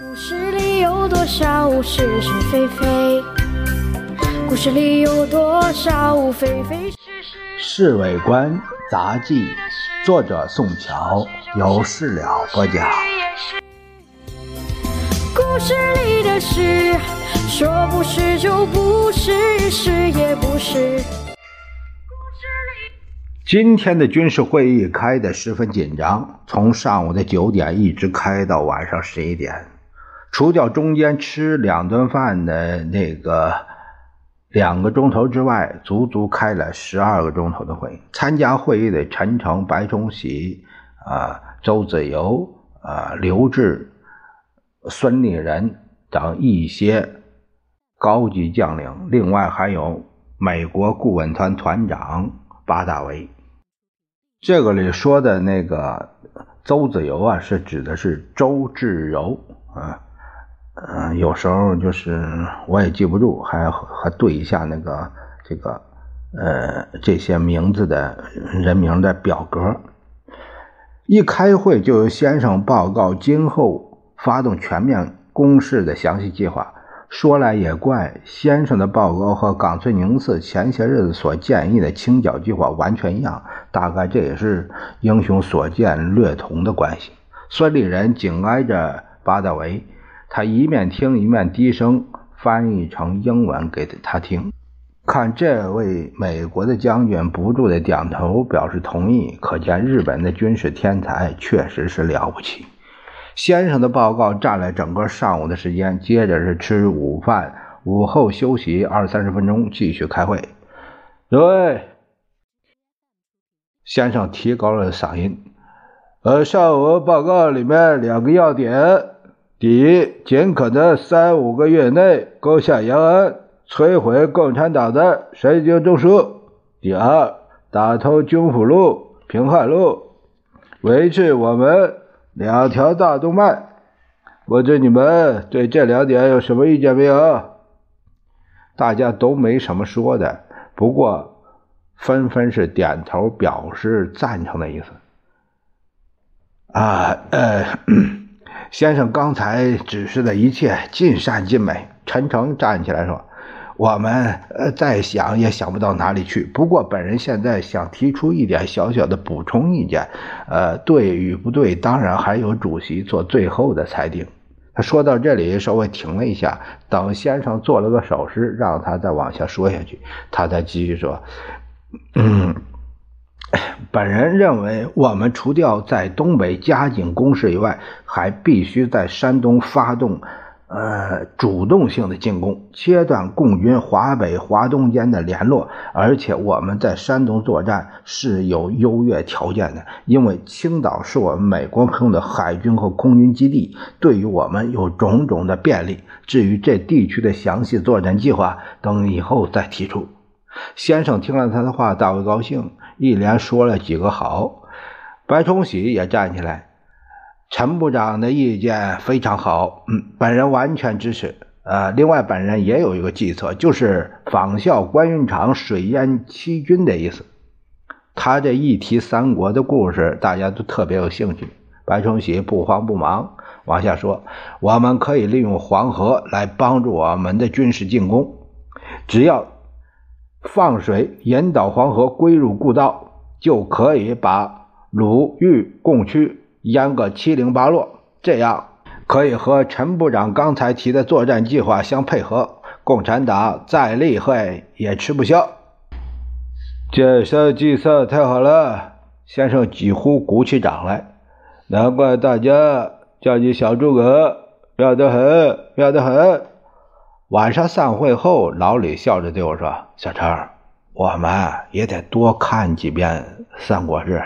故事里有多少是是非非？故事里有多少非非是是？《侍卫官杂记》，作者宋乔，由事了播讲。故事里的事，说不是就不是，是也不是。今天的军事会议开得十分紧张，从上午的九点一直开到晚上十一点，除掉中间吃两顿饭的那个两个钟头之外，足足开了十二个钟头的会。参加会议的陈诚、白崇禧、啊周子游、啊刘志、孙立人等一些高级将领，另外还有美国顾问团团长。八大维，这个里说的那个周子游啊，是指的是周志柔啊，嗯，有时候就是我也记不住，还还对一下那个这个呃这些名字的人名的表格。一开会就由先生报告今后发动全面攻势的详细计划。说来也怪，先生的报告和冈村宁次前些日子所建议的清剿计划完全一样，大概这也是英雄所见略同的关系。孙立人紧挨着八大维，他一面听一面低声翻译成英文给他听。看这位美国的将军不住的点头表示同意，可见日本的军事天才确实是了不起。先生的报告占了整个上午的时间，接着是吃午饭，午后休息二三十分钟，继续开会。各位，先生提高了嗓音：“呃，上午报告里面两个要点：第一，尽可能三五个月内攻下延安，摧毁共产党的神经中枢；第二，打通军府路、平汉路，维持我们。”两条大动脉，我对你们对这两点有什么意见没有？大家都没什么说的，不过纷纷是点头表示赞成的意思。啊，呃，先生刚才指示的一切尽善尽美。陈诚站起来说。我们呃再想也想不到哪里去。不过本人现在想提出一点小小的补充意见，呃，对与不对，当然还有主席做最后的裁定。他说到这里稍微停了一下，等先生做了个手势，让他再往下说下去，他才继续说：“嗯，本人认为，我们除掉在东北加紧攻势以外，还必须在山东发动。”呃，主动性的进攻，切断共军华北、华东间的联络，而且我们在山东作战是有优越条件的，因为青岛是我们美国朋友的海军和空军基地，对于我们有种种的便利。至于这地区的详细作战计划，等以后再提出。先生听了他的话，大为高兴，一连说了几个好。白崇禧也站起来。陈部长的意见非常好，嗯，本人完全支持。呃，另外，本人也有一个计策，就是仿效关云长水淹七军的意思。他这一提三国的故事，大家都特别有兴趣。白崇禧不慌不忙往下说：“我们可以利用黄河来帮助我们的军事进攻，只要放水引导黄河归入故道，就可以把鲁豫共区。”淹个七零八落，这样可以和陈部长刚才提的作战计划相配合。共产党再厉害也吃不消。这项计策太好了，先生几乎鼓起掌来。难怪大家叫你小诸葛，妙得很，妙得很。晚上散会后，老李笑着对我说：“小陈，我们也得多看几遍《三国志》。”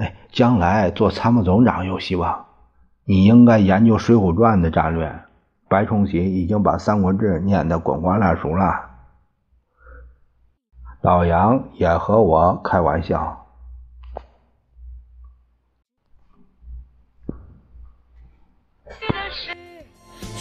哎，将来做参谋总长有希望。你应该研究《水浒传》的战略。白崇禧已经把《三国志》念得滚瓜烂熟了。老杨也和我开玩笑。